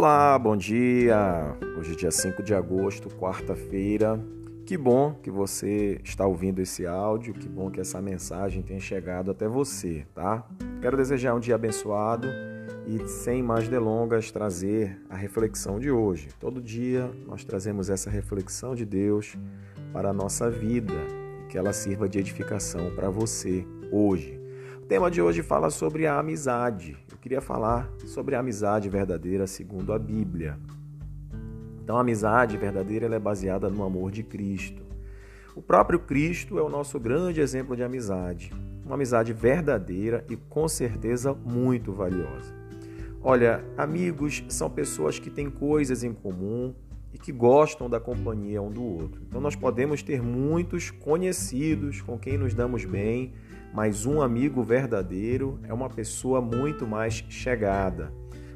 Olá, bom dia! Hoje é dia 5 de agosto, quarta-feira. Que bom que você está ouvindo esse áudio, que bom que essa mensagem tenha chegado até você, tá? Quero desejar um dia abençoado e, sem mais delongas, trazer a reflexão de hoje. Todo dia nós trazemos essa reflexão de Deus para a nossa vida e que ela sirva de edificação para você hoje. Tema de hoje fala sobre a amizade queria falar sobre a amizade verdadeira segundo a Bíblia. Então, a amizade verdadeira é baseada no amor de Cristo. O próprio Cristo é o nosso grande exemplo de amizade, uma amizade verdadeira e com certeza muito valiosa. Olha, amigos são pessoas que têm coisas em comum e que gostam da companhia um do outro. Então, nós podemos ter muitos conhecidos com quem nos damos bem mas um amigo verdadeiro é uma pessoa muito mais chegada,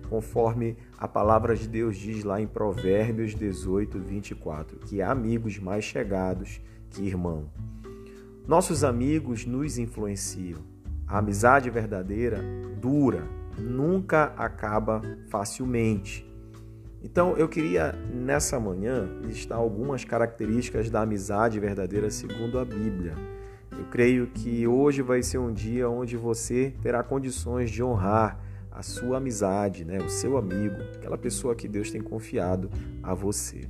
conforme a palavra de Deus diz lá em Provérbios 18, 24, que há amigos mais chegados que irmão. Nossos amigos nos influenciam. A amizade verdadeira dura, nunca acaba facilmente. Então eu queria nessa manhã listar algumas características da amizade verdadeira segundo a Bíblia. Eu creio que hoje vai ser um dia onde você terá condições de honrar a sua amizade, né? o seu amigo, aquela pessoa que Deus tem confiado a você.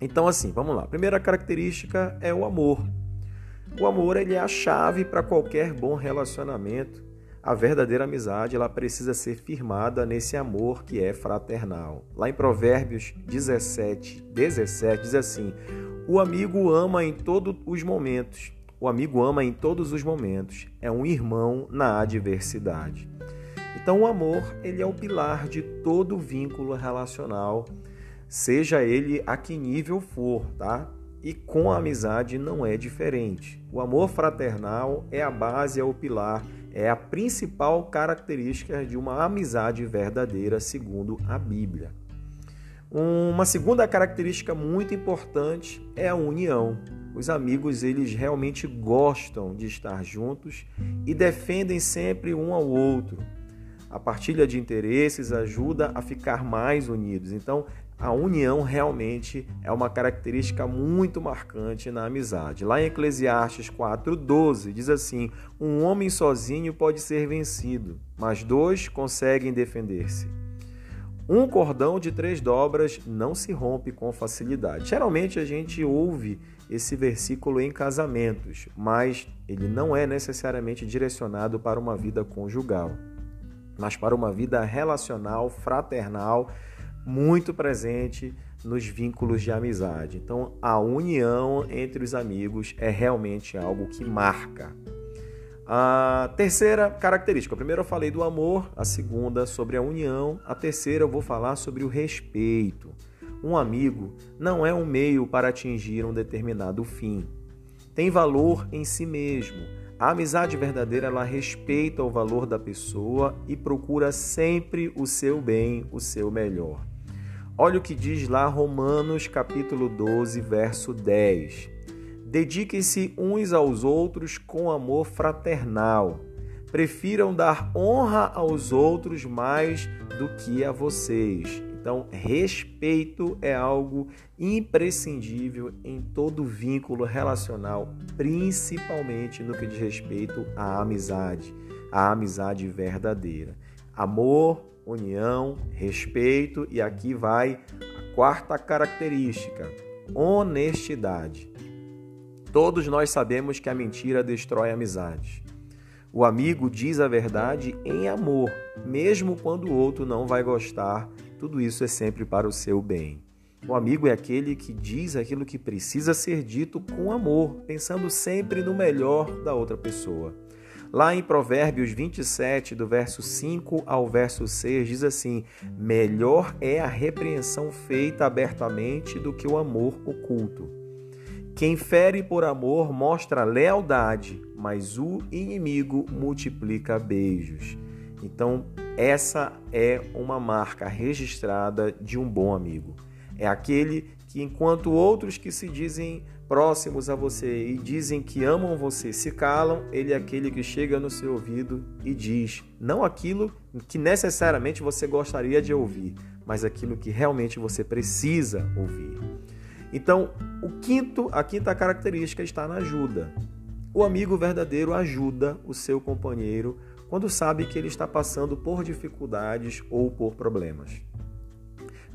Então, assim, vamos lá. A primeira característica é o amor. O amor ele é a chave para qualquer bom relacionamento. A verdadeira amizade ela precisa ser firmada nesse amor que é fraternal. Lá em Provérbios 17, 17 diz assim: O amigo ama em todos os momentos o amigo ama em todos os momentos, é um irmão na adversidade. Então o amor, ele é o pilar de todo vínculo relacional, seja ele a que nível for, tá? E com a amizade não é diferente. O amor fraternal é a base, é o pilar, é a principal característica de uma amizade verdadeira, segundo a Bíblia. Uma segunda característica muito importante é a união. Os amigos, eles realmente gostam de estar juntos e defendem sempre um ao outro. A partilha de interesses ajuda a ficar mais unidos. Então, a união realmente é uma característica muito marcante na amizade. Lá em Eclesiastes 4:12 diz assim: "Um homem sozinho pode ser vencido, mas dois conseguem defender-se." Um cordão de três dobras não se rompe com facilidade. Geralmente a gente ouve esse versículo em casamentos, mas ele não é necessariamente direcionado para uma vida conjugal, mas para uma vida relacional, fraternal, muito presente nos vínculos de amizade. Então, a união entre os amigos é realmente algo que marca. A terceira característica, a primeira eu falei do amor, a segunda sobre a união, a terceira eu vou falar sobre o respeito. Um amigo não é um meio para atingir um determinado fim. Tem valor em si mesmo. A amizade verdadeira ela respeita o valor da pessoa e procura sempre o seu bem, o seu melhor. Olha o que diz lá Romanos capítulo 12, verso 10. Dediquem-se uns aos outros com amor fraternal. Prefiram dar honra aos outros mais do que a vocês. Então, respeito é algo imprescindível em todo vínculo relacional, principalmente no que diz respeito à amizade, à amizade verdadeira. Amor, união, respeito e aqui vai a quarta característica: honestidade. Todos nós sabemos que a mentira destrói amizades. O amigo diz a verdade em amor, mesmo quando o outro não vai gostar. Tudo isso é sempre para o seu bem. O amigo é aquele que diz aquilo que precisa ser dito com amor, pensando sempre no melhor da outra pessoa. Lá em Provérbios 27, do verso 5 ao verso 6, diz assim: Melhor é a repreensão feita abertamente do que o amor oculto. Quem fere por amor mostra lealdade, mas o inimigo multiplica beijos. Então, essa é uma marca registrada de um bom amigo. É aquele que, enquanto outros que se dizem próximos a você e dizem que amam você se calam, ele é aquele que chega no seu ouvido e diz não aquilo que necessariamente você gostaria de ouvir, mas aquilo que realmente você precisa ouvir. Então, o quinto, a quinta característica está na ajuda. O amigo verdadeiro ajuda o seu companheiro quando sabe que ele está passando por dificuldades ou por problemas.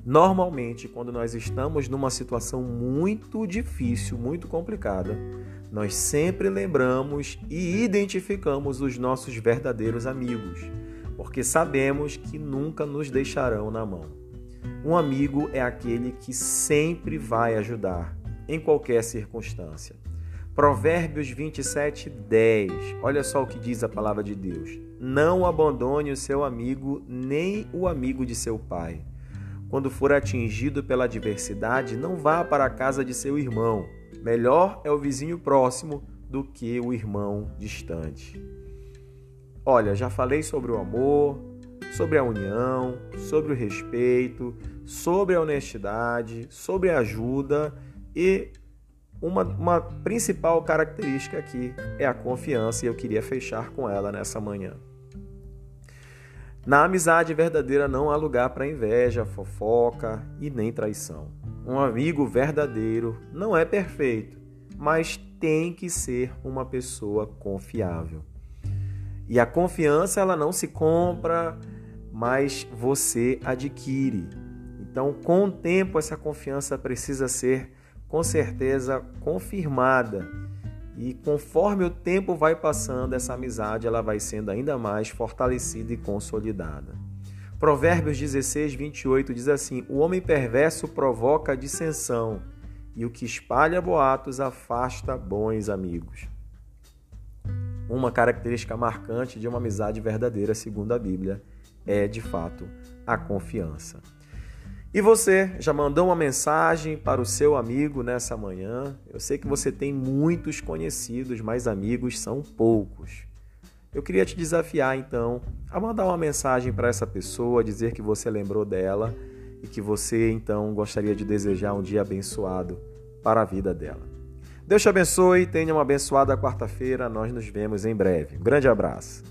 Normalmente, quando nós estamos numa situação muito difícil, muito complicada, nós sempre lembramos e identificamos os nossos verdadeiros amigos, porque sabemos que nunca nos deixarão na mão. Um amigo é aquele que sempre vai ajudar, em qualquer circunstância. Provérbios 27, 10. Olha só o que diz a palavra de Deus. Não abandone o seu amigo, nem o amigo de seu pai. Quando for atingido pela adversidade, não vá para a casa de seu irmão. Melhor é o vizinho próximo do que o irmão distante. Olha, já falei sobre o amor, sobre a união, sobre o respeito, sobre a honestidade, sobre a ajuda e uma, uma principal característica aqui é a confiança e eu queria fechar com ela nessa manhã. Na amizade verdadeira não há lugar para inveja, fofoca e nem traição. Um amigo verdadeiro não é perfeito, mas tem que ser uma pessoa confiável. E a confiança ela não se compra, mas você adquire. Então, com o tempo essa confiança precisa ser com certeza confirmada. E conforme o tempo vai passando, essa amizade ela vai sendo ainda mais fortalecida e consolidada. Provérbios 16, 28 diz assim: O homem perverso provoca dissensão, e o que espalha boatos afasta bons amigos. Uma característica marcante de uma amizade verdadeira, segundo a Bíblia, é de fato a confiança. E você já mandou uma mensagem para o seu amigo nessa manhã? Eu sei que você tem muitos conhecidos, mas amigos são poucos. Eu queria te desafiar então a mandar uma mensagem para essa pessoa, dizer que você lembrou dela e que você então gostaria de desejar um dia abençoado para a vida dela. Deus te abençoe, tenha uma abençoada quarta-feira, nós nos vemos em breve. Um grande abraço.